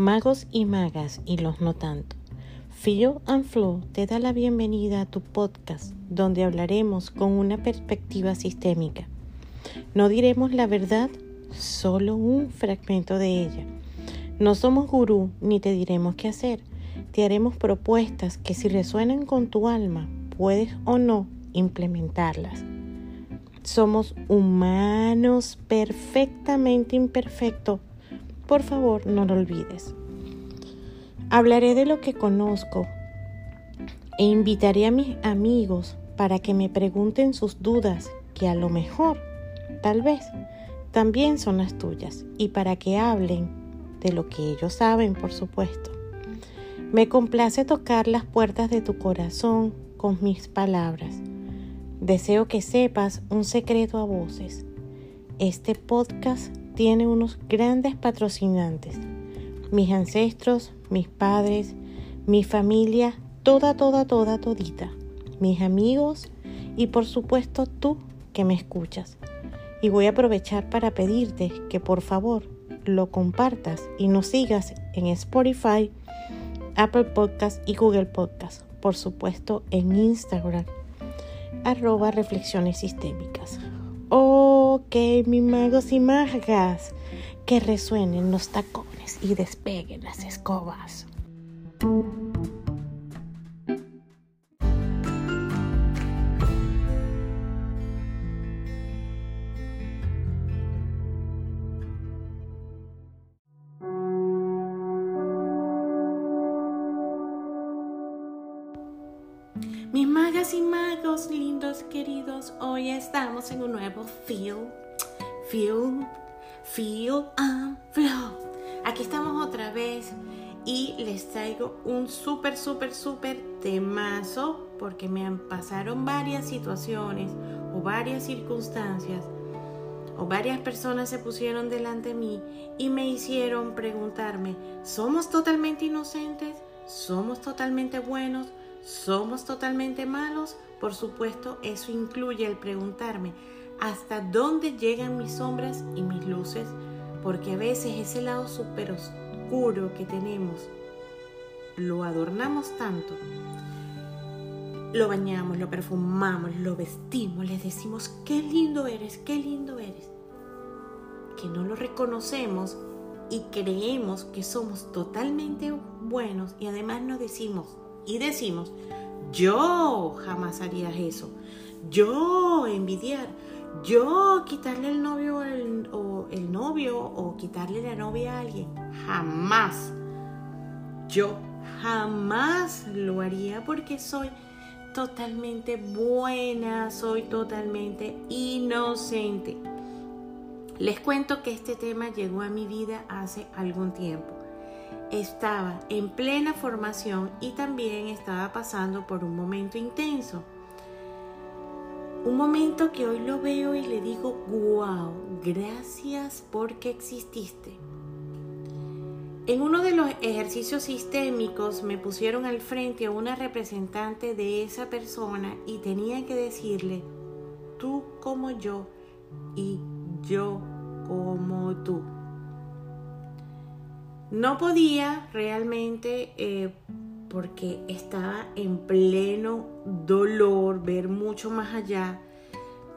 Magos y magas y los no tanto. Feel and Flow te da la bienvenida a tu podcast donde hablaremos con una perspectiva sistémica. No diremos la verdad, solo un fragmento de ella. No somos gurú ni te diremos qué hacer. Te haremos propuestas que si resuenan con tu alma, puedes o no implementarlas. Somos humanos perfectamente imperfectos. Por favor, no lo olvides. Hablaré de lo que conozco e invitaré a mis amigos para que me pregunten sus dudas, que a lo mejor, tal vez, también son las tuyas, y para que hablen de lo que ellos saben, por supuesto. Me complace tocar las puertas de tu corazón con mis palabras. Deseo que sepas un secreto a voces. Este podcast tiene unos grandes patrocinantes. Mis ancestros, mis padres, mi familia, toda, toda, toda, todita. Mis amigos y por supuesto tú que me escuchas. Y voy a aprovechar para pedirte que por favor lo compartas y nos sigas en Spotify, Apple Podcast y Google Podcast. Por supuesto en Instagram, arroba reflexiones sistémicas. Ok, mis magos y magas, que resuenen los tacones y despeguen las escobas. Hoy estamos en un nuevo Feel, Feel, Feel and Flow. Aquí estamos otra vez y les traigo un súper, súper, súper temazo porque me pasaron varias situaciones o varias circunstancias o varias personas se pusieron delante de mí y me hicieron preguntarme, ¿somos totalmente inocentes? ¿Somos totalmente buenos? ¿Somos totalmente malos? Por supuesto, eso incluye el preguntarme hasta dónde llegan mis sombras y mis luces, porque a veces ese lado súper oscuro que tenemos lo adornamos tanto, lo bañamos, lo perfumamos, lo vestimos, les decimos, qué lindo eres, qué lindo eres, que no lo reconocemos y creemos que somos totalmente buenos y además nos decimos, y decimos, yo jamás haría eso, yo envidiar, yo quitarle el novio o el novio o quitarle la novia a alguien, jamás. Yo jamás lo haría porque soy totalmente buena, soy totalmente inocente. Les cuento que este tema llegó a mi vida hace algún tiempo estaba en plena formación y también estaba pasando por un momento intenso. Un momento que hoy lo veo y le digo, wow, gracias porque exististe. En uno de los ejercicios sistémicos me pusieron al frente a una representante de esa persona y tenía que decirle, tú como yo y yo como tú. No podía realmente eh, porque estaba en pleno dolor, ver mucho más allá,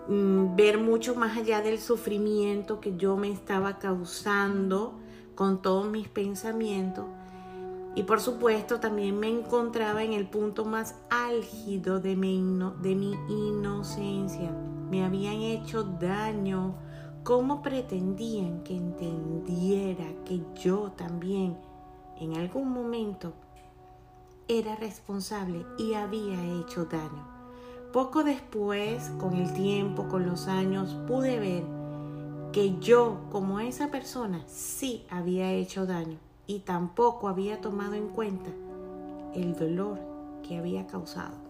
mm, ver mucho más allá del sufrimiento que yo me estaba causando con todos mis pensamientos. Y por supuesto también me encontraba en el punto más álgido de mi, de mi inocencia. Me habían hecho daño ¿Cómo pretendían que entendiera que yo también en algún momento era responsable y había hecho daño? Poco después, con el tiempo, con los años, pude ver que yo como esa persona sí había hecho daño y tampoco había tomado en cuenta el dolor que había causado.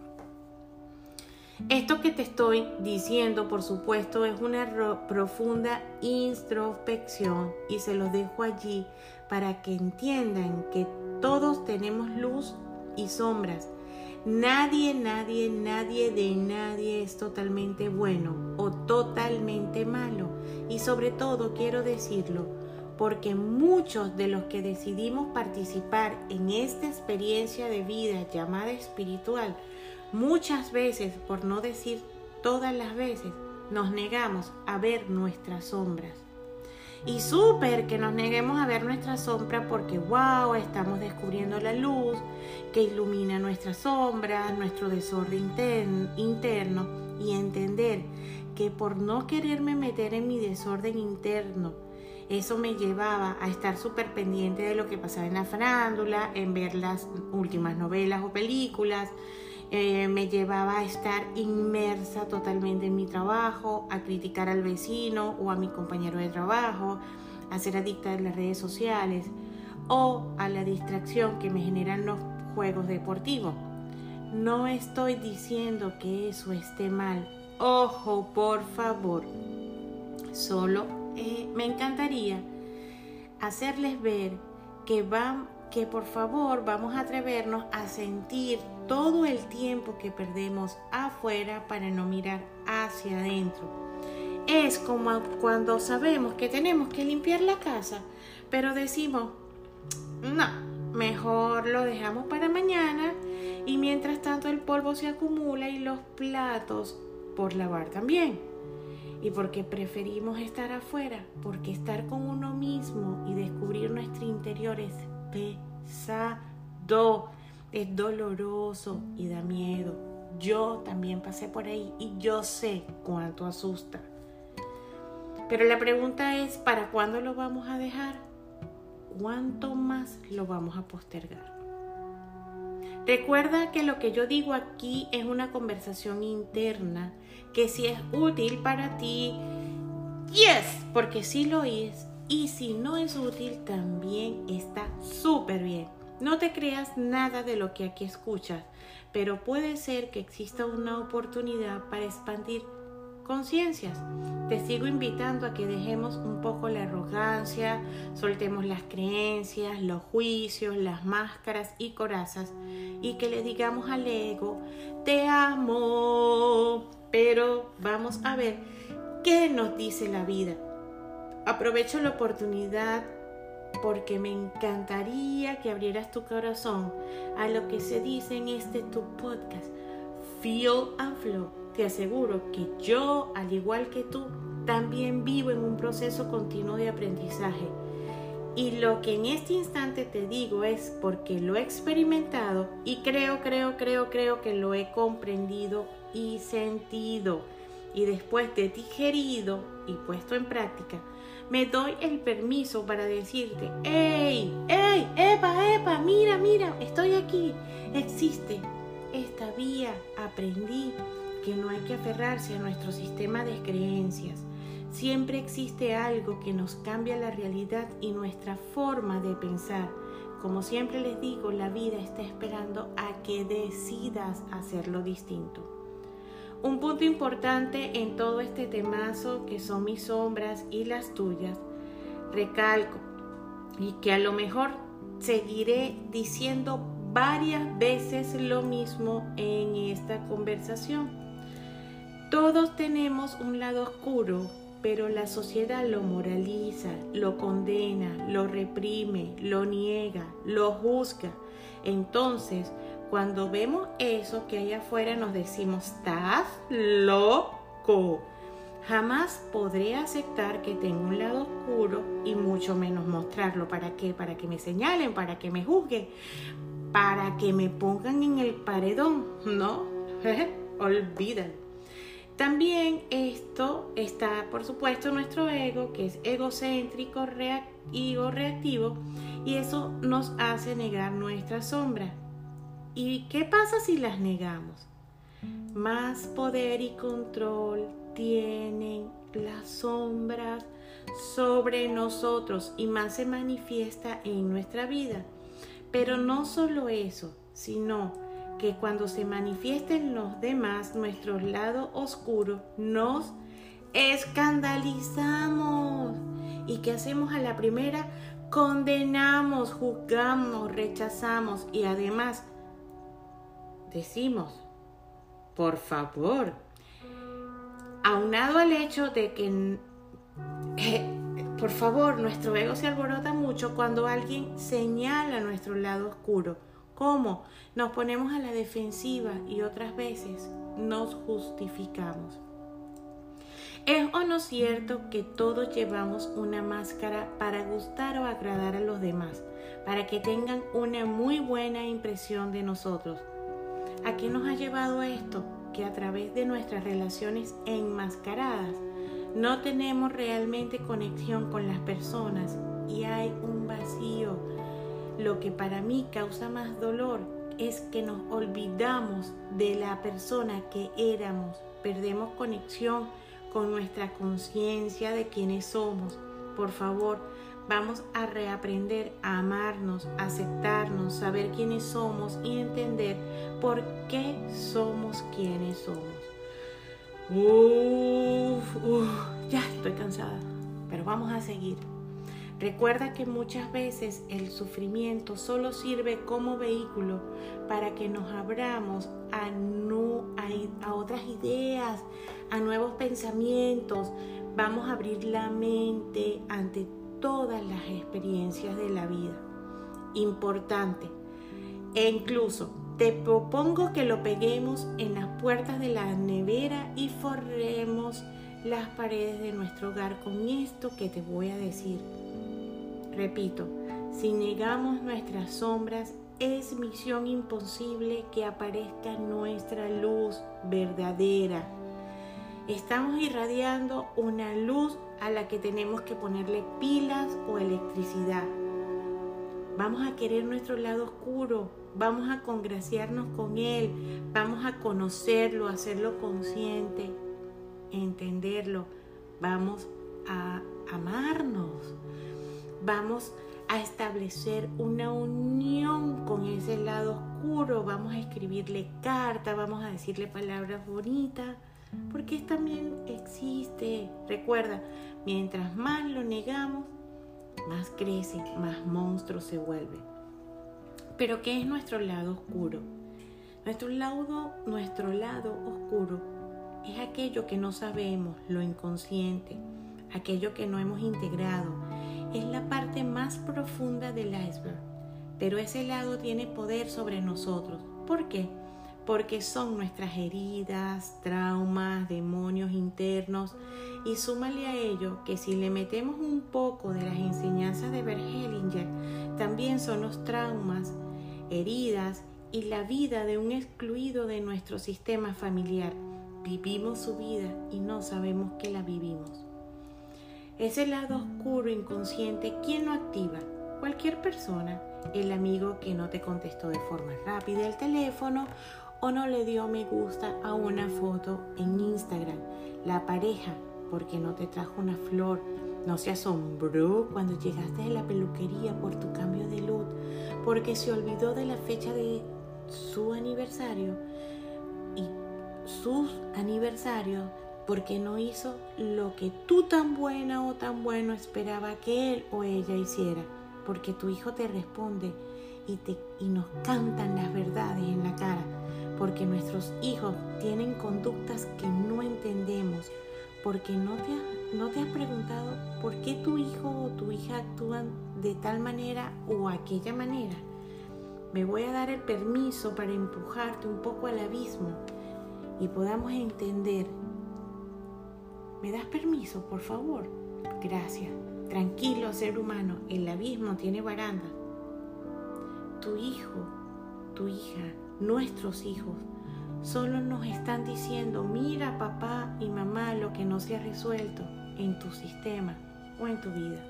Esto que te estoy diciendo, por supuesto, es una profunda introspección y se los dejo allí para que entiendan que todos tenemos luz y sombras. Nadie, nadie, nadie de nadie es totalmente bueno o totalmente malo. Y sobre todo quiero decirlo, porque muchos de los que decidimos participar en esta experiencia de vida llamada espiritual, muchas veces, por no decir todas las veces, nos negamos a ver nuestras sombras. Y súper que nos neguemos a ver nuestra sombra porque, wow, estamos descubriendo la luz que ilumina nuestras sombras, nuestro desorden interno y entender que por no quererme meter en mi desorden interno, eso me llevaba a estar súper pendiente de lo que pasaba en la farándula, en ver las últimas novelas o películas, eh, me llevaba a estar inmersa totalmente en mi trabajo, a criticar al vecino o a mi compañero de trabajo, a ser adicta a las redes sociales o a la distracción que me generan los juegos deportivos. No estoy diciendo que eso esté mal. Ojo, por favor. Solo eh, me encantaría hacerles ver que van que por favor vamos a atrevernos a sentir todo el tiempo que perdemos afuera para no mirar hacia adentro. Es como cuando sabemos que tenemos que limpiar la casa, pero decimos, no, mejor lo dejamos para mañana y mientras tanto el polvo se acumula y los platos por lavar también. Y porque preferimos estar afuera, porque estar con uno mismo y descubrir nuestro interior es pesado, es doloroso y da miedo. Yo también pasé por ahí y yo sé cuánto asusta. Pero la pregunta es, ¿para cuándo lo vamos a dejar? ¿Cuánto más lo vamos a postergar? Recuerda que lo que yo digo aquí es una conversación interna, que si es útil para ti, yes, porque sí lo es, y si no es útil, también está súper bien. No te creas nada de lo que aquí escuchas, pero puede ser que exista una oportunidad para expandir conciencias. Te sigo invitando a que dejemos un poco la arrogancia, soltemos las creencias, los juicios, las máscaras y corazas y que le digamos al ego, te amo. Pero vamos a ver qué nos dice la vida. Aprovecho la oportunidad porque me encantaría que abrieras tu corazón a lo que se dice en este tu podcast, Feel and Flow. Te aseguro que yo, al igual que tú, también vivo en un proceso continuo de aprendizaje. Y lo que en este instante te digo es porque lo he experimentado y creo, creo, creo, creo que lo he comprendido y sentido. Y después de digerido y puesto en práctica, me doy el permiso para decirte, ¡Ey! ¡Ey! ¡Epa! ¡Epa! Mira, mira, estoy aquí. Existe esta vía. Aprendí que no hay que aferrarse a nuestro sistema de creencias. Siempre existe algo que nos cambia la realidad y nuestra forma de pensar. Como siempre les digo, la vida está esperando a que decidas hacerlo distinto. Un punto importante en todo este temazo que son mis sombras y las tuyas, recalco y que a lo mejor seguiré diciendo varias veces lo mismo en esta conversación. Todos tenemos un lado oscuro, pero la sociedad lo moraliza, lo condena, lo reprime, lo niega, lo juzga. Entonces, cuando vemos eso que hay afuera nos decimos, estás loco. Jamás podré aceptar que tengo un lado oscuro y mucho menos mostrarlo. ¿Para qué? Para que me señalen, para que me juzguen, para que me pongan en el paredón. No, olvídalo. También esto está, por supuesto, nuestro ego, que es egocéntrico y reactivo, y eso nos hace negar nuestra sombra. ¿Y qué pasa si las negamos? Más poder y control tienen las sombras sobre nosotros y más se manifiesta en nuestra vida. Pero no solo eso, sino que cuando se manifiesten los demás, nuestro lado oscuro, nos escandalizamos. ¿Y qué hacemos a la primera? Condenamos, juzgamos, rechazamos y además decimos, por favor, aunado al hecho de que, por favor, nuestro ego se alborota mucho cuando alguien señala nuestro lado oscuro. ¿Cómo? Nos ponemos a la defensiva y otras veces nos justificamos. ¿Es o no cierto que todos llevamos una máscara para gustar o agradar a los demás, para que tengan una muy buena impresión de nosotros? ¿A qué nos ha llevado esto? Que a través de nuestras relaciones enmascaradas no tenemos realmente conexión con las personas y hay un vacío. Lo que para mí causa más dolor es que nos olvidamos de la persona que éramos, perdemos conexión con nuestra conciencia de quiénes somos. Por favor, vamos a reaprender a amarnos, aceptarnos, saber quiénes somos y entender por qué somos quienes somos. Uf, ya estoy cansada, pero vamos a seguir. Recuerda que muchas veces el sufrimiento solo sirve como vehículo para que nos abramos a, no, a, a otras ideas, a nuevos pensamientos. Vamos a abrir la mente ante todas las experiencias de la vida. Importante. E incluso te propongo que lo peguemos en las puertas de la nevera y forremos las paredes de nuestro hogar con esto que te voy a decir. Repito, si negamos nuestras sombras, es misión imposible que aparezca nuestra luz verdadera. Estamos irradiando una luz a la que tenemos que ponerle pilas o electricidad. Vamos a querer nuestro lado oscuro, vamos a congraciarnos con él, vamos a conocerlo, hacerlo consciente, entenderlo, vamos a amarnos, vamos a establecer una unión con ese lado oscuro, vamos a escribirle carta, vamos a decirle palabras bonitas, porque también existe. Recuerda, mientras más lo negamos, más crece, más monstruo se vuelve. Pero ¿qué es nuestro lado oscuro? Nuestro lado, nuestro lado oscuro es aquello que no sabemos, lo inconsciente, aquello que no hemos integrado, es la parte más profunda del iceberg, pero ese lado tiene poder sobre nosotros. ¿Por qué? Porque son nuestras heridas, traumas, demonios internos y súmale a ello que si le metemos un poco de las enseñanzas de Hellinger, también son los traumas, heridas y la vida de un excluido de nuestro sistema familiar. Vivimos su vida y no sabemos que la vivimos. Ese lado oscuro, inconsciente, ¿quién lo activa? Cualquier persona. El amigo que no te contestó de forma rápida el teléfono o no le dio me gusta a una foto en Instagram. La pareja porque no te trajo una flor. No se asombró cuando llegaste de la peluquería por tu cambio de look. Porque se olvidó de la fecha de su aniversario y sus aniversarios porque no hizo lo que tú tan buena o tan bueno esperaba que él o ella hiciera, porque tu hijo te responde y, te, y nos cantan las verdades en la cara, porque nuestros hijos tienen conductas que no entendemos, porque no te, no te has preguntado por qué tu hijo o tu hija actúan de tal manera o aquella manera. Me voy a dar el permiso para empujarte un poco al abismo y podamos entender ¿Me das permiso, por favor? Gracias. Tranquilo, ser humano, el abismo tiene baranda. Tu hijo, tu hija, nuestros hijos, solo nos están diciendo, mira papá y mamá lo que no se ha resuelto en tu sistema o en tu vida.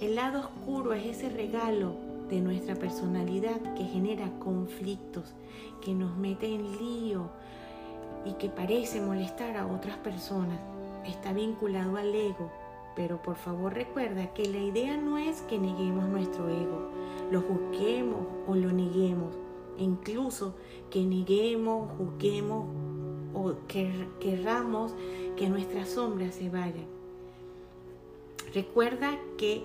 El lado oscuro es ese regalo de nuestra personalidad que genera conflictos, que nos mete en lío y que parece molestar a otras personas. Está vinculado al ego, pero por favor recuerda que la idea no es que neguemos nuestro ego, lo juzguemos o lo neguemos, incluso que neguemos, juzguemos o que querramos que nuestras sombras se vayan. Recuerda que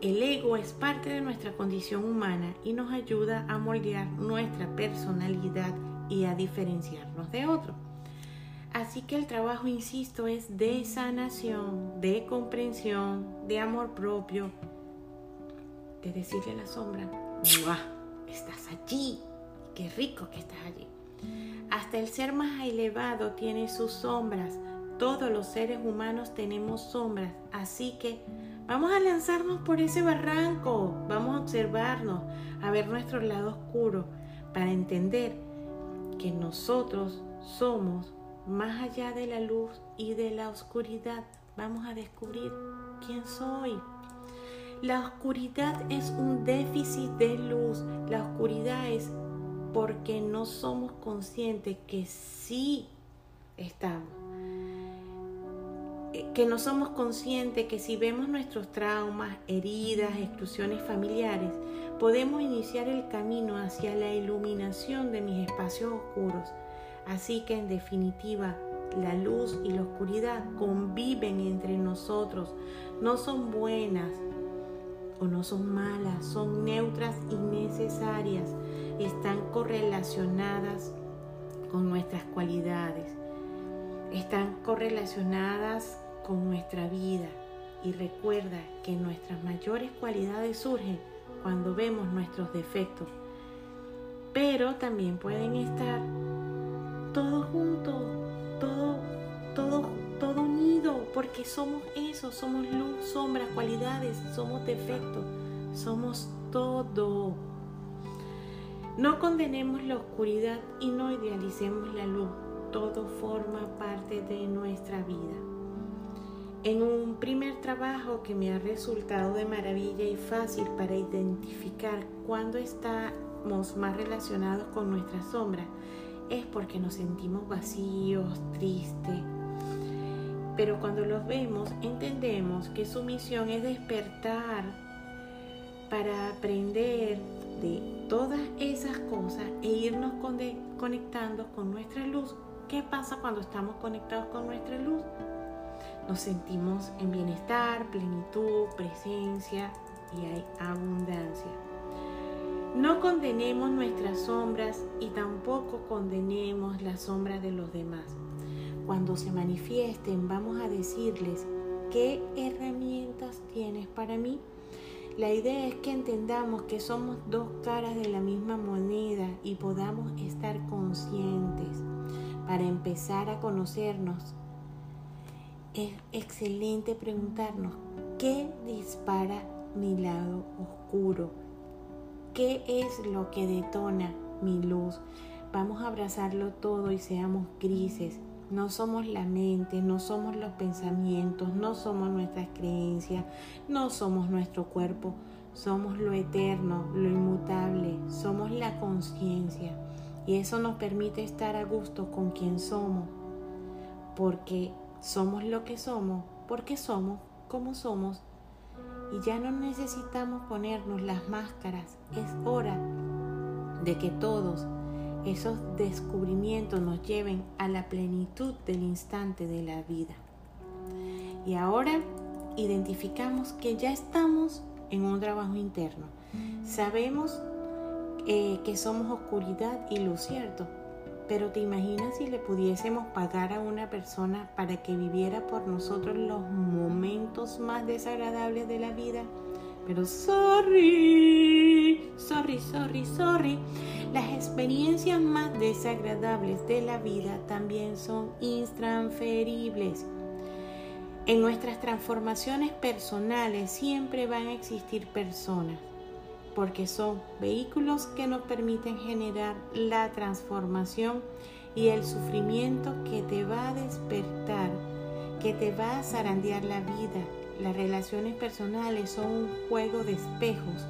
el ego es parte de nuestra condición humana y nos ayuda a moldear nuestra personalidad y a diferenciarnos de otros. Así que el trabajo, insisto, es de sanación, de comprensión, de amor propio, de decirle a la sombra, estás allí, qué rico que estás allí. Hasta el ser más elevado tiene sus sombras. Todos los seres humanos tenemos sombras. Así que vamos a lanzarnos por ese barranco. Vamos a observarnos, a ver nuestro lado oscuro, para entender que nosotros somos más allá de la luz y de la oscuridad. Vamos a descubrir quién soy. La oscuridad es un déficit de luz. La oscuridad es porque no somos conscientes que sí estamos. Eh, que no somos conscientes que si vemos nuestros traumas, heridas, exclusiones familiares, podemos iniciar el camino hacia la iluminación de mis espacios oscuros. Así que en definitiva, la luz y la oscuridad conviven entre nosotros. No son buenas o no son malas, son neutras y necesarias están correlacionadas con nuestras cualidades, están correlacionadas con nuestra vida. Y recuerda que nuestras mayores cualidades surgen cuando vemos nuestros defectos, pero también pueden estar todos juntos, todo, todo, todo unido, porque somos eso, somos luz, sombra, cualidades, somos defectos, somos todo. No condenemos la oscuridad y no idealicemos la luz. Todo forma parte de nuestra vida. En un primer trabajo que me ha resultado de maravilla y fácil para identificar cuándo estamos más relacionados con nuestra sombra, es porque nos sentimos vacíos, tristes. Pero cuando los vemos, entendemos que su misión es despertar para aprender de todas esas cosas e irnos conectando con nuestra luz. ¿Qué pasa cuando estamos conectados con nuestra luz? Nos sentimos en bienestar, plenitud, presencia y hay abundancia. No condenemos nuestras sombras y tampoco condenemos las sombras de los demás. Cuando se manifiesten vamos a decirles qué herramientas tienes para mí la idea es que entendamos que somos dos caras de la misma moneda y podamos estar conscientes para empezar a conocernos. Es excelente preguntarnos, ¿qué dispara mi lado oscuro? ¿Qué es lo que detona mi luz? Vamos a abrazarlo todo y seamos grises no somos la mente, no somos los pensamientos, no somos nuestras creencias, no somos nuestro cuerpo, somos lo eterno, lo inmutable, somos la conciencia. Y eso nos permite estar a gusto con quien somos, porque somos lo que somos, porque somos como somos. Y ya no necesitamos ponernos las máscaras, es hora de que todos esos descubrimientos nos lleven a la plenitud del instante de la vida. Y ahora identificamos que ya estamos en un trabajo interno. Sabemos eh, que somos oscuridad y luz, ¿cierto? Pero te imaginas si le pudiésemos pagar a una persona para que viviera por nosotros los momentos más desagradables de la vida. Pero sorry, sorry, sorry, sorry. Las experiencias más desagradables de la vida también son intransferibles. En nuestras transformaciones personales siempre van a existir personas, porque son vehículos que nos permiten generar la transformación y el sufrimiento que te va a despertar, que te va a zarandear la vida. Las relaciones personales son un juego de espejos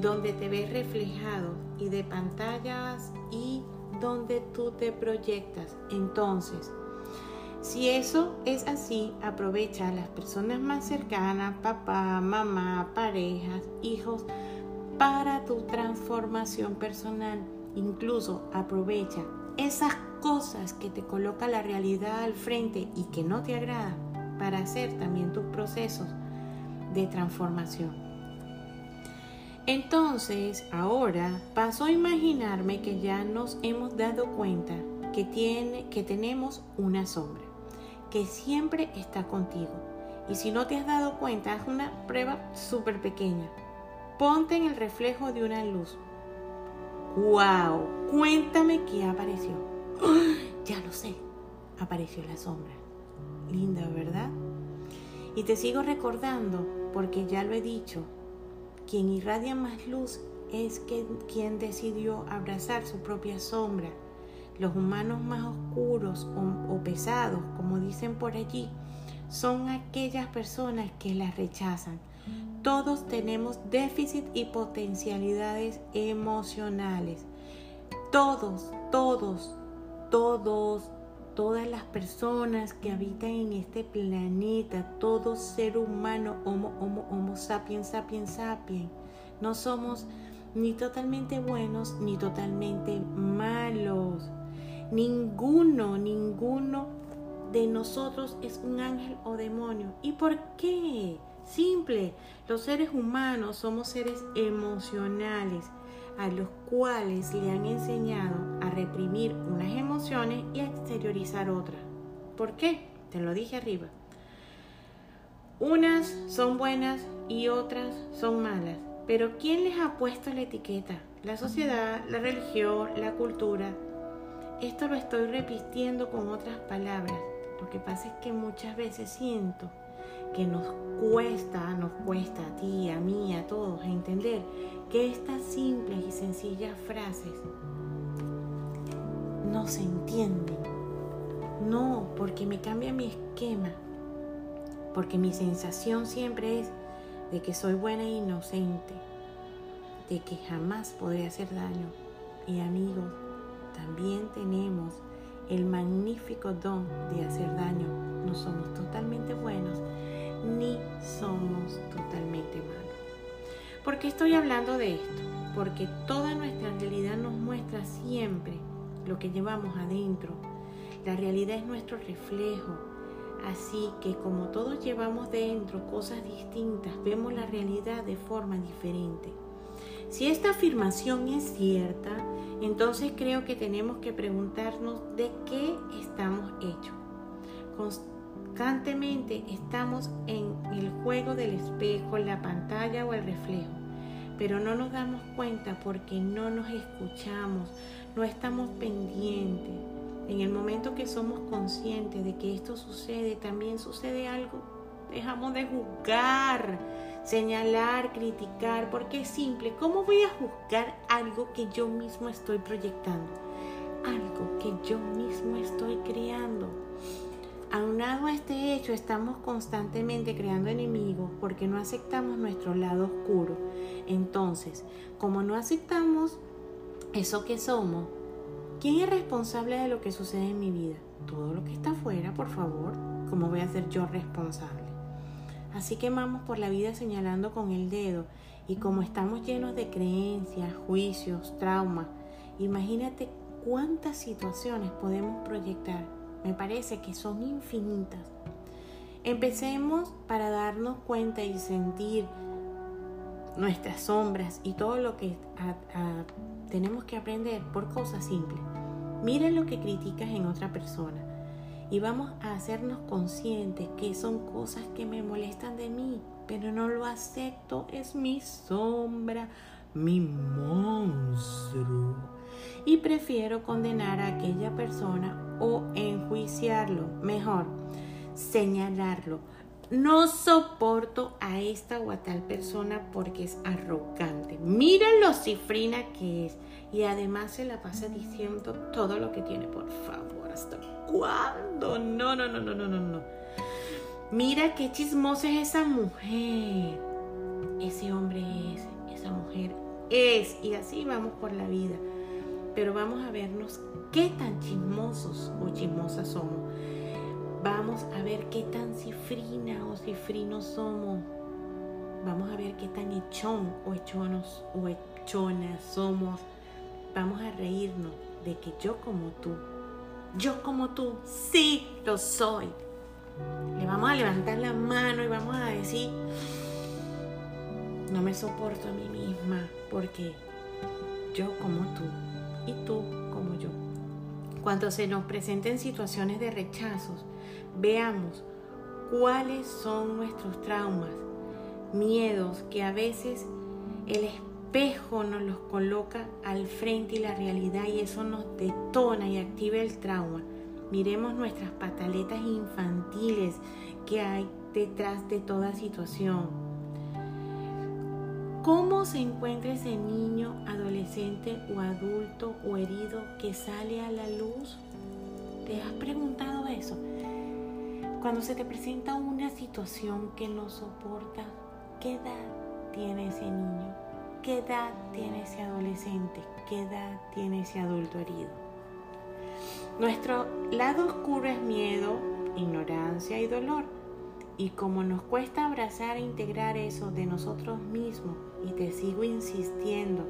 donde te ves reflejado y de pantallas y donde tú te proyectas. Entonces, si eso es así, aprovecha a las personas más cercanas, papá, mamá, parejas, hijos, para tu transformación personal. Incluso aprovecha esas cosas que te coloca la realidad al frente y que no te agrada para hacer también tus procesos de transformación. Entonces, ahora paso a imaginarme que ya nos hemos dado cuenta que, tiene, que tenemos una sombra, que siempre está contigo. Y si no te has dado cuenta, haz una prueba súper pequeña. Ponte en el reflejo de una luz. ¡Wow! Cuéntame qué apareció. Ya lo sé. Apareció la sombra. Linda, ¿verdad? Y te sigo recordando, porque ya lo he dicho, quien irradia más luz es quien decidió abrazar su propia sombra. Los humanos más oscuros o, o pesados, como dicen por allí, son aquellas personas que la rechazan. Todos tenemos déficit y potencialidades emocionales. Todos, todos, todos, todas las personas que habitan en este planeta, todo ser humano, homo, homo, homo sapiens, sapiens, sapiens, no somos ni totalmente buenos ni totalmente malos. Ninguno, ninguno de nosotros es un ángel o demonio. ¿Y por qué? Simple, los seres humanos somos seres emocionales a los cuales le han enseñado a reprimir unas emociones y a exteriorizar otras. ¿Por qué? Te lo dije arriba. Unas son buenas y otras son malas. Pero ¿quién les ha puesto la etiqueta? La sociedad, la religión, la cultura. Esto lo estoy repitiendo con otras palabras. Lo que pasa es que muchas veces siento que nos cuesta, nos cuesta a ti, a mí, a todos entender que estas simples y sencillas frases no se entienden. No, porque me cambia mi esquema, porque mi sensación siempre es de que soy buena e inocente, de que jamás podré hacer daño. Y amigos, también tenemos el magnífico don de hacer daño. No somos totalmente buenos ni somos totalmente malos. ¿Por qué estoy hablando de esto? Porque toda nuestra realidad nos muestra siempre lo que llevamos adentro. La realidad es nuestro reflejo. Así que como todos llevamos dentro cosas distintas, vemos la realidad de forma diferente. Si esta afirmación es cierta, entonces creo que tenemos que preguntarnos de qué estamos hechos. Constantemente estamos en el juego del espejo, la pantalla o el reflejo, pero no nos damos cuenta porque no nos escuchamos, no estamos pendientes. En el momento que somos conscientes de que esto sucede, también sucede algo. Dejamos de juzgar, señalar, criticar, porque es simple. ¿Cómo voy a juzgar algo que yo mismo estoy proyectando? Algo que yo mismo estoy creando. Aunado a este hecho, estamos constantemente creando enemigos porque no aceptamos nuestro lado oscuro. Entonces, como no aceptamos eso que somos, ¿quién es responsable de lo que sucede en mi vida? Todo lo que está afuera, por favor. ¿Cómo voy a ser yo responsable? Así que vamos por la vida señalando con el dedo y como estamos llenos de creencias, juicios, traumas, imagínate cuántas situaciones podemos proyectar me parece que son infinitas. Empecemos para darnos cuenta y sentir nuestras sombras y todo lo que tenemos que aprender por cosas simples. Mira lo que criticas en otra persona y vamos a hacernos conscientes que son cosas que me molestan de mí, pero no lo acepto, es mi sombra, mi monstruo. Y prefiero condenar a aquella persona o enjuiciarlo, mejor, señalarlo. No soporto a esta o a tal persona porque es arrogante. Mira lo cifrina que es. Y además se la pasa diciendo todo lo que tiene. Por favor, ¿hasta cuándo? No, no, no, no, no, no, no. Mira qué chismosa es esa mujer. Ese hombre es, esa mujer es. Y así vamos por la vida pero vamos a vernos qué tan chismosos o chismosas somos. Vamos a ver qué tan cifrina o cifrinos somos. Vamos a ver qué tan echón o echonos o echonas somos. Vamos a reírnos de que yo como tú, yo como tú, sí lo soy. Le vamos a levantar la mano y vamos a decir, no me soporto a mí misma porque yo como tú y tú como yo. Cuando se nos presenten situaciones de rechazos, veamos cuáles son nuestros traumas, miedos que a veces el espejo nos los coloca al frente y la realidad y eso nos detona y activa el trauma. Miremos nuestras pataletas infantiles que hay detrás de toda situación ¿Cómo se encuentra ese niño, adolescente o adulto o herido que sale a la luz? ¿Te has preguntado eso? Cuando se te presenta una situación que no soporta, ¿qué edad tiene ese niño? ¿Qué edad tiene ese adolescente? ¿Qué edad tiene ese adulto herido? Nuestro lado oscuro es miedo, ignorancia y dolor. Y como nos cuesta abrazar e integrar eso de nosotros mismos, y te sigo insistiendo,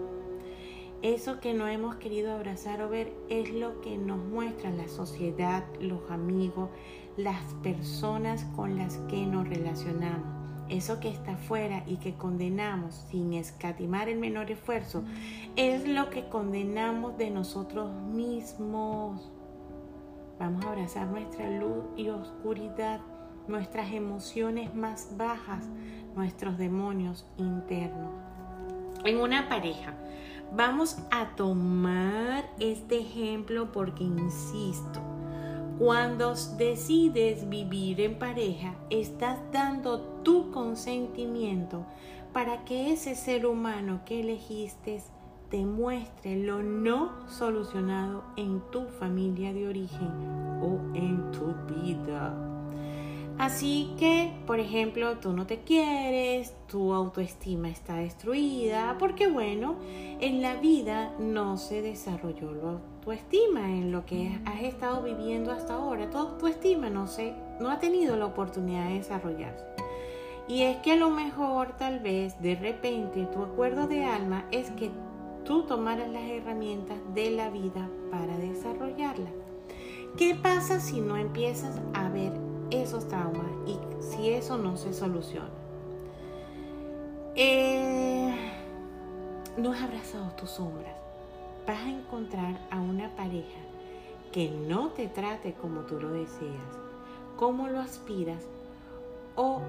eso que no hemos querido abrazar o ver es lo que nos muestra la sociedad, los amigos, las personas con las que nos relacionamos. Eso que está afuera y que condenamos sin escatimar el menor esfuerzo es lo que condenamos de nosotros mismos. Vamos a abrazar nuestra luz y oscuridad nuestras emociones más bajas, nuestros demonios internos. En una pareja, vamos a tomar este ejemplo porque, insisto, cuando decides vivir en pareja, estás dando tu consentimiento para que ese ser humano que elegiste te muestre lo no solucionado en tu familia de origen o en tu vida. Así que, por ejemplo, tú no te quieres, tu autoestima está destruida, porque bueno, en la vida no se desarrolló la autoestima en lo que has estado viviendo hasta ahora. Tu autoestima no, se, no ha tenido la oportunidad de desarrollarse. Y es que a lo mejor, tal vez, de repente, tu acuerdo de alma es que tú tomaras las herramientas de la vida para desarrollarla. ¿Qué pasa si no empiezas a ver esos traumas y si eso no se soluciona. Eh, no has abrazado tus sombras. Vas a encontrar a una pareja que no te trate como tú lo deseas, como lo aspiras o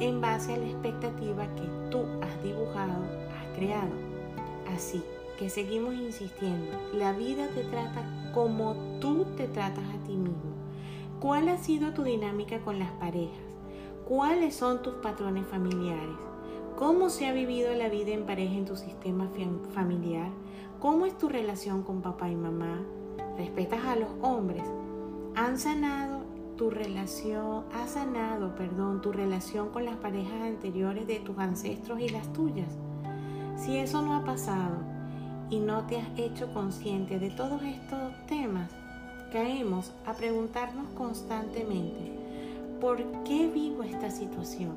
en base a la expectativa que tú has dibujado, has creado. Así que seguimos insistiendo, la vida te trata como tú te tratas a ti mismo ¿Cuál ha sido tu dinámica con las parejas? ¿Cuáles son tus patrones familiares? ¿Cómo se ha vivido la vida en pareja en tu sistema familiar? ¿Cómo es tu relación con papá y mamá? ¿Respetas a los hombres? ¿Han sanado tu relación, ha sanado, perdón, tu relación con las parejas anteriores de tus ancestros y las tuyas? Si eso no ha pasado y no te has hecho consciente de todos estos temas, caemos a preguntarnos constantemente, ¿por qué vivo esta situación?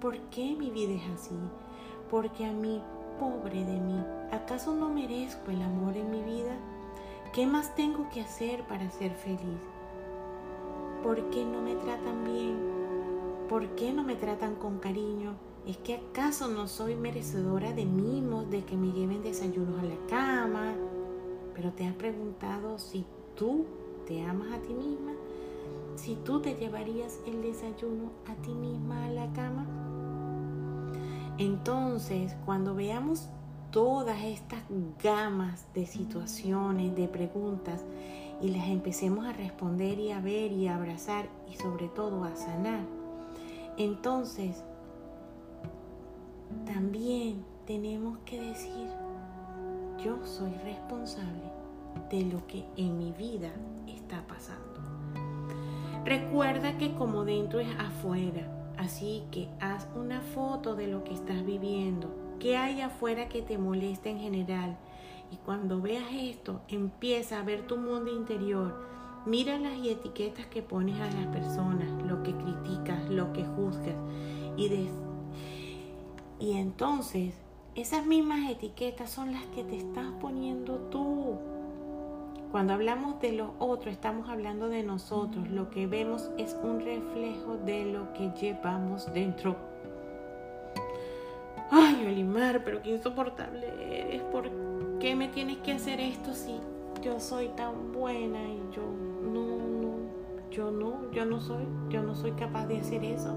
¿Por qué mi vida es así? Porque a mí, pobre de mí, ¿acaso no merezco el amor en mi vida? ¿Qué más tengo que hacer para ser feliz? ¿Por qué no me tratan bien? ¿Por qué no me tratan con cariño? ¿Es que acaso no soy merecedora de mimos, de que me lleven desayunos a la cama? Pero te has preguntado si tú te amas a ti misma, si tú te llevarías el desayuno a ti misma a la cama. Entonces, cuando veamos todas estas gamas de situaciones, de preguntas, y las empecemos a responder y a ver y a abrazar y sobre todo a sanar, entonces también tenemos que decir, yo soy responsable de lo que en mi vida está pasando. Recuerda que como dentro es afuera, así que haz una foto de lo que estás viviendo, qué hay afuera que te molesta en general. Y cuando veas esto, empieza a ver tu mundo interior. Mira las etiquetas que pones a las personas, lo que criticas, lo que juzgas. Y, y entonces, esas mismas etiquetas son las que te estás poniendo tú. Cuando hablamos de los otros, estamos hablando de nosotros. Lo que vemos es un reflejo de lo que llevamos dentro. Ay, Olimar, pero qué insoportable eres. ¿Por qué me tienes que hacer esto si yo soy tan buena y yo no, no, yo no, yo no soy, yo no soy capaz de hacer eso.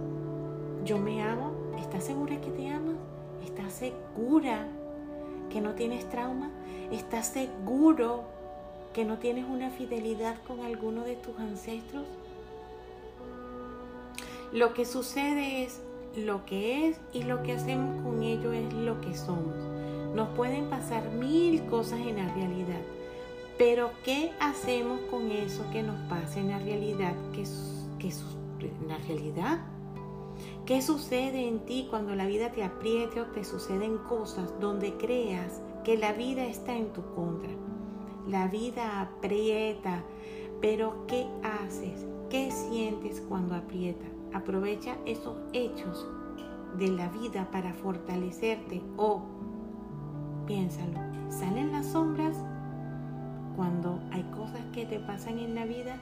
Yo me amo. ¿Estás segura que te amas? ¿Estás segura que no tienes trauma? ¿Estás seguro que no tienes una fidelidad con alguno de tus ancestros? Lo que sucede es lo que es y lo que hacemos con ello es lo que somos. Nos pueden pasar mil cosas en la realidad, pero ¿qué hacemos con eso que nos pasa en la realidad? ¿Qué, la realidad? ¿Qué sucede en ti cuando la vida te apriete o te suceden cosas donde creas que la vida está en tu contra? La vida aprieta, pero ¿qué haces? ¿Qué sientes cuando aprieta? Aprovecha esos hechos de la vida para fortalecerte o piénsalo, salen las sombras cuando hay cosas que te pasan en la vida.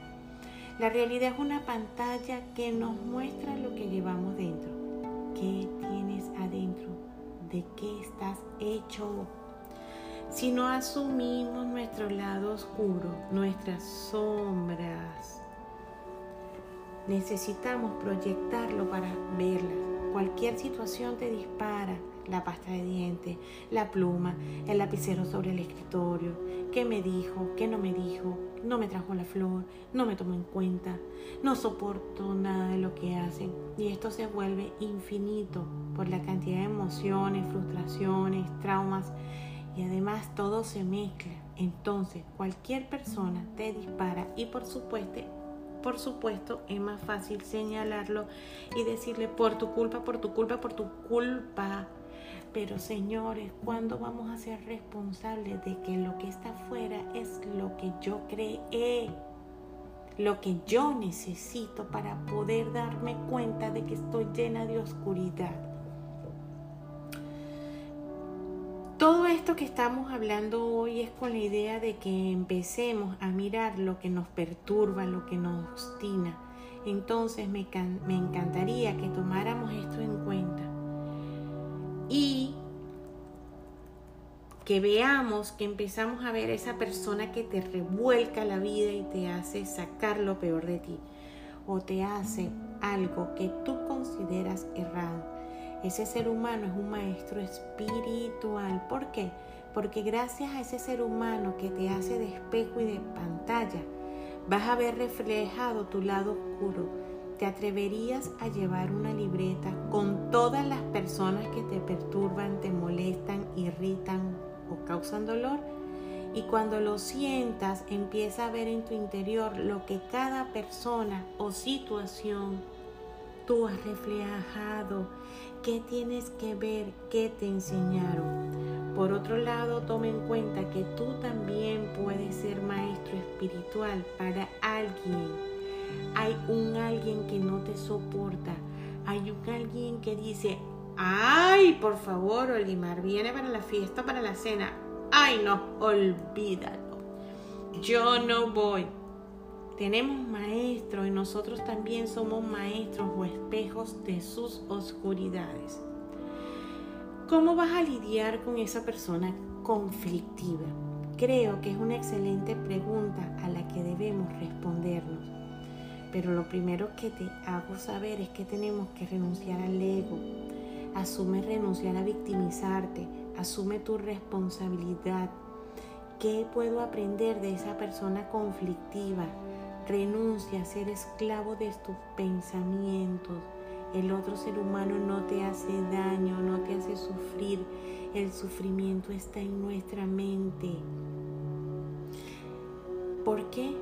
La realidad es una pantalla que nos muestra lo que llevamos dentro. ¿Qué tienes adentro? ¿De qué estás hecho? Si no asumimos nuestro lado oscuro, nuestras sombras, necesitamos proyectarlo para verlas. Cualquier situación te dispara la pasta de dientes, la pluma, el lapicero sobre el escritorio, qué me dijo, qué no me dijo, no me trajo la flor, no me tomó en cuenta, no soporto nada de lo que hacen. Y esto se vuelve infinito por la cantidad de emociones, frustraciones, traumas y además todo se mezcla. Entonces cualquier persona te dispara y por supuesto por supuesto, es más fácil señalarlo y decirle por tu culpa, por tu culpa, por tu culpa. Pero señores, ¿cuándo vamos a ser responsables de que lo que está afuera es lo que yo creé? Lo que yo necesito para poder darme cuenta de que estoy llena de oscuridad. Todo esto que estamos hablando hoy es con la idea de que empecemos a mirar lo que nos perturba, lo que nos obstina. Entonces me, me encantaría que tomáramos esto en cuenta y que veamos, que empezamos a ver esa persona que te revuelca la vida y te hace sacar lo peor de ti o te hace algo que tú consideras errado ese ser humano es un maestro espiritual. ¿Por qué? Porque gracias a ese ser humano que te hace de espejo y de pantalla, vas a ver reflejado tu lado oscuro. ¿Te atreverías a llevar una libreta con todas las personas que te perturban, te molestan, irritan o causan dolor? Y cuando lo sientas, empieza a ver en tu interior lo que cada persona o situación tú has reflejado, qué tienes que ver, qué te enseñaron. Por otro lado, toma en cuenta que tú también puedes ser maestro espiritual para alguien. Hay un alguien que no te soporta. Hay un alguien que dice, ay, por favor, Olimar, viene para la fiesta, para la cena. Ay, no, olvídalo. Yo no voy. Tenemos maestros y nosotros también somos maestros o espejos de sus oscuridades. ¿Cómo vas a lidiar con esa persona conflictiva? Creo que es una excelente pregunta a la que debemos respondernos. Pero lo primero que te hago saber es que tenemos que renunciar al ego. Asume renunciar a victimizarte. Asume tu responsabilidad. ¿Qué puedo aprender de esa persona conflictiva? Renuncia a ser esclavo de tus pensamientos. El otro ser humano no te hace daño, no te hace sufrir. El sufrimiento está en nuestra mente. ¿Por qué?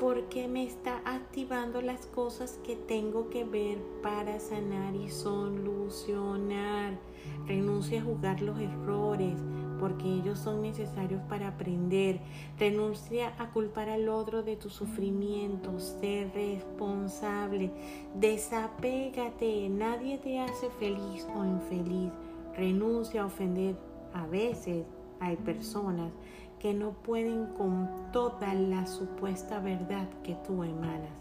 Porque me está activando las cosas que tengo que ver para sanar y solucionar. Renuncia a jugar los errores porque ellos son necesarios para aprender. Renuncia a culpar al otro de tu sufrimiento, sé responsable, desapégate, nadie te hace feliz o infeliz. Renuncia a ofender. A veces hay personas que no pueden con toda la supuesta verdad que tú emanas.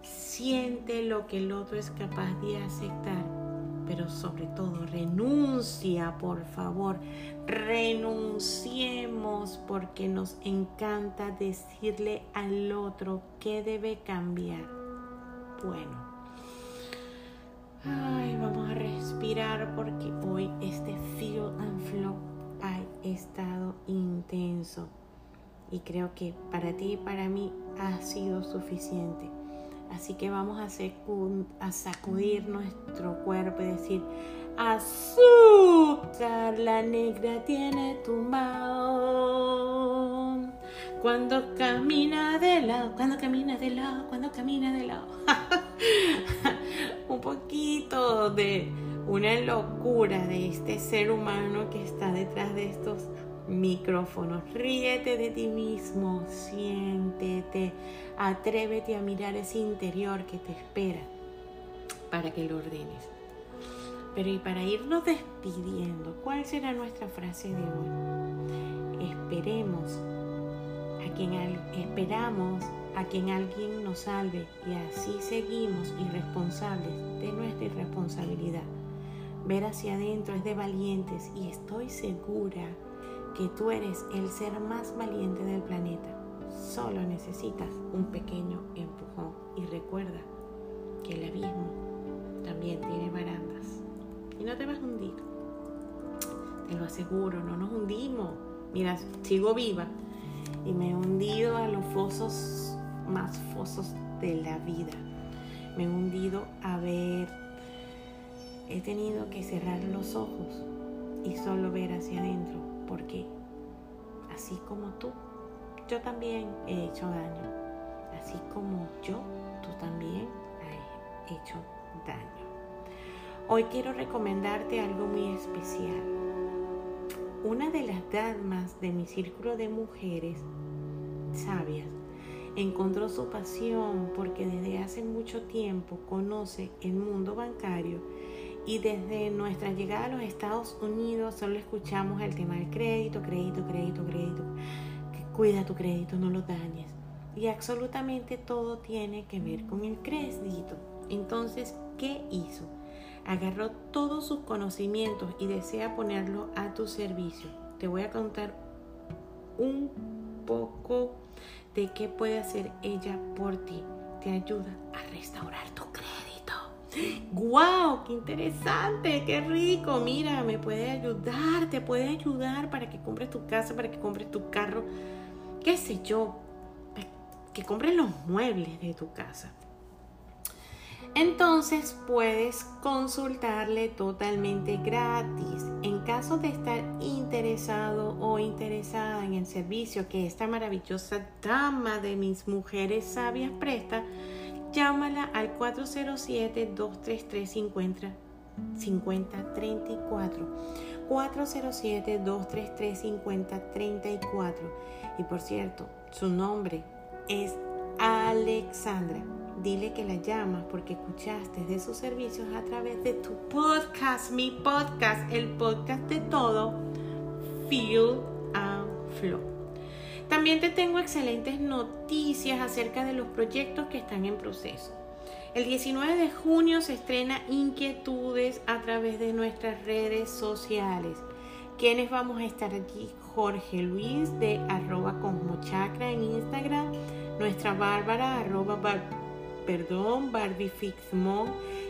Siente lo que el otro es capaz de aceptar pero sobre todo renuncia, por favor. Renunciemos porque nos encanta decirle al otro que debe cambiar. Bueno. Ay, vamos a respirar porque hoy este feel and flow ha estado intenso y creo que para ti y para mí ha sido suficiente. Así que vamos a, sacudir nuestro cuerpo y decir, azúcar, la negra tiene tumbao. Cuando camina de lado, cuando camina de lado, cuando camina de lado. Un poquito de una locura de este ser humano que está detrás de estos micrófonos. Ríete de ti mismo, siéntete, atrévete a mirar ese interior que te espera para que lo ordenes. Pero y para irnos despidiendo, ¿cuál será nuestra frase de hoy? Esperemos a quien esperamos a quien alguien nos salve y así seguimos irresponsables de nuestra irresponsabilidad. Ver hacia adentro es de valientes y estoy segura que tú eres el ser más valiente del planeta. Solo necesitas un pequeño empujón y recuerda que el abismo también tiene barandas y no te vas a hundir. Te lo aseguro, no nos hundimos. Mira, sigo viva y me he hundido a los fosos más fosos de la vida. Me he hundido a ver, he tenido que cerrar los ojos y solo ver hacia adentro porque así como tú, yo también he hecho daño. Así como yo, tú también has hecho daño. Hoy quiero recomendarte algo muy especial. Una de las damas de mi círculo de mujeres sabias encontró su pasión porque desde hace mucho tiempo conoce el mundo bancario y desde nuestra llegada a los Estados Unidos solo escuchamos el tema del crédito, crédito, crédito, crédito. Cuida tu crédito, no lo dañes. Y absolutamente todo tiene que ver con el crédito. Entonces, ¿qué hizo? Agarró todos sus conocimientos y desea ponerlo a tu servicio. Te voy a contar un poco de qué puede hacer ella por ti. Te ayuda a restaurar tu ¡Guau! ¡Qué interesante! ¡Qué rico! Mira, me puede ayudar, te puede ayudar para que compres tu casa, para que compres tu carro, qué sé yo, que compres los muebles de tu casa. Entonces puedes consultarle totalmente gratis. En caso de estar interesado o interesada en el servicio que esta maravillosa dama de mis mujeres sabias presta, llámala al 407-233-5034. 407-233-5034. Y por cierto, su nombre es Alexandra. Dile que la llamas porque escuchaste de sus servicios a través de tu podcast, mi podcast, el podcast de todo, Feel and Flow. También te tengo excelentes noticias acerca de los proyectos que están en proceso. El 19 de junio se estrena Inquietudes a través de nuestras redes sociales. ¿Quiénes vamos a estar aquí? Jorge Luis de arroba cosmochakra en Instagram, nuestra Bárbara arroba perdón, Barbie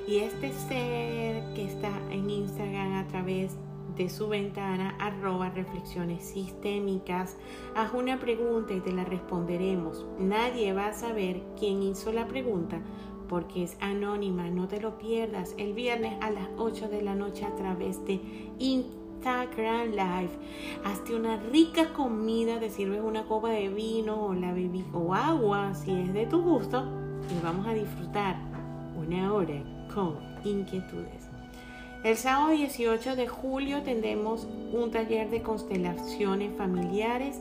y este ser que está en Instagram a través de de su ventana arroba reflexiones sistémicas. Haz una pregunta y te la responderemos. Nadie va a saber quién hizo la pregunta porque es anónima. No te lo pierdas el viernes a las 8 de la noche a través de Instagram Live. Hazte una rica comida, te sirves una copa de vino o la bebida o agua si es de tu gusto y vamos a disfrutar una hora con inquietudes. El sábado 18 de julio tendremos un taller de constelaciones familiares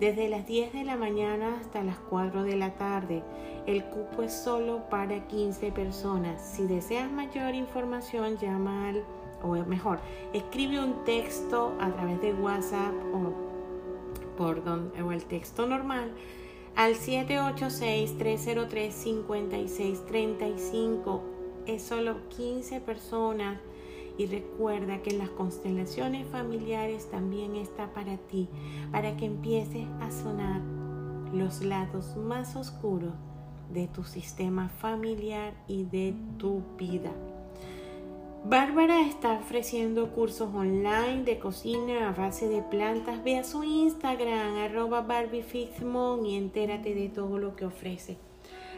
desde las 10 de la mañana hasta las 4 de la tarde. El cupo es solo para 15 personas. Si deseas mayor información, llama al, o mejor, escribe un texto a través de WhatsApp o por el texto normal al 786-303-5635. Es solo 15 personas Y recuerda que las constelaciones familiares también está para ti, para que empieces a sonar los lados más oscuros de tu sistema familiar y de tu vida. Bárbara está ofreciendo cursos online de cocina a base de plantas. Ve a su Instagram, arroba y entérate de todo lo que ofrece.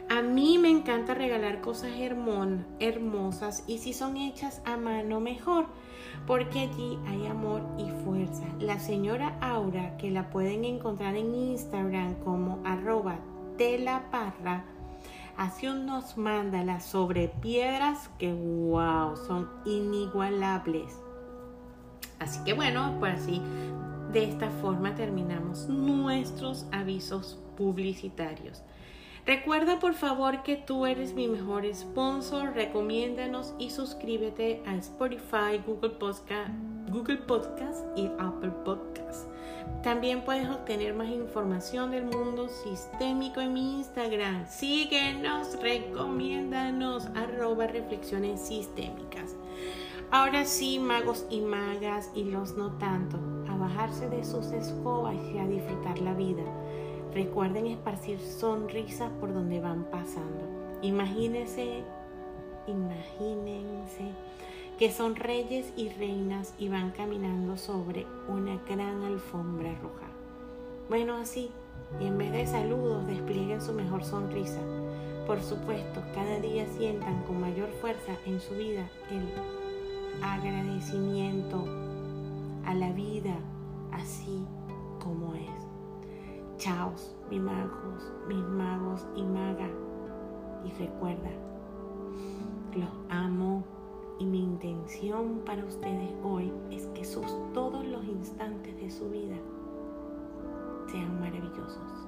A mí me encanta regalar cosas hermosas y si son hechas a mano mejor, porque allí hay amor y fuerza. La señora Aura, que la pueden encontrar en Instagram como arroba telaparra, hace unos mandalas sobre piedras que wow, son inigualables. Así que bueno, pues así, de esta forma terminamos nuestros avisos publicitarios. Recuerda por favor que tú eres mi mejor sponsor, recomiéndanos y suscríbete a Spotify, Google Podcast, Google y Apple Podcast. También puedes obtener más información del mundo sistémico en mi Instagram. Síguenos, recomiéndanos, arroba reflexiones sistémicas. Ahora sí, magos y magas y los no tanto, a bajarse de sus escobas y a disfrutar la vida Recuerden esparcir sonrisas por donde van pasando. Imagínense, imagínense que son reyes y reinas y van caminando sobre una gran alfombra roja. Bueno, así, y en vez de saludos, desplieguen su mejor sonrisa. Por supuesto, cada día sientan con mayor fuerza en su vida el agradecimiento a la vida así como es. Chao, mis magos, mis magos y maga. Y recuerda, los amo y mi intención para ustedes hoy es que sus, todos los instantes de su vida sean maravillosos.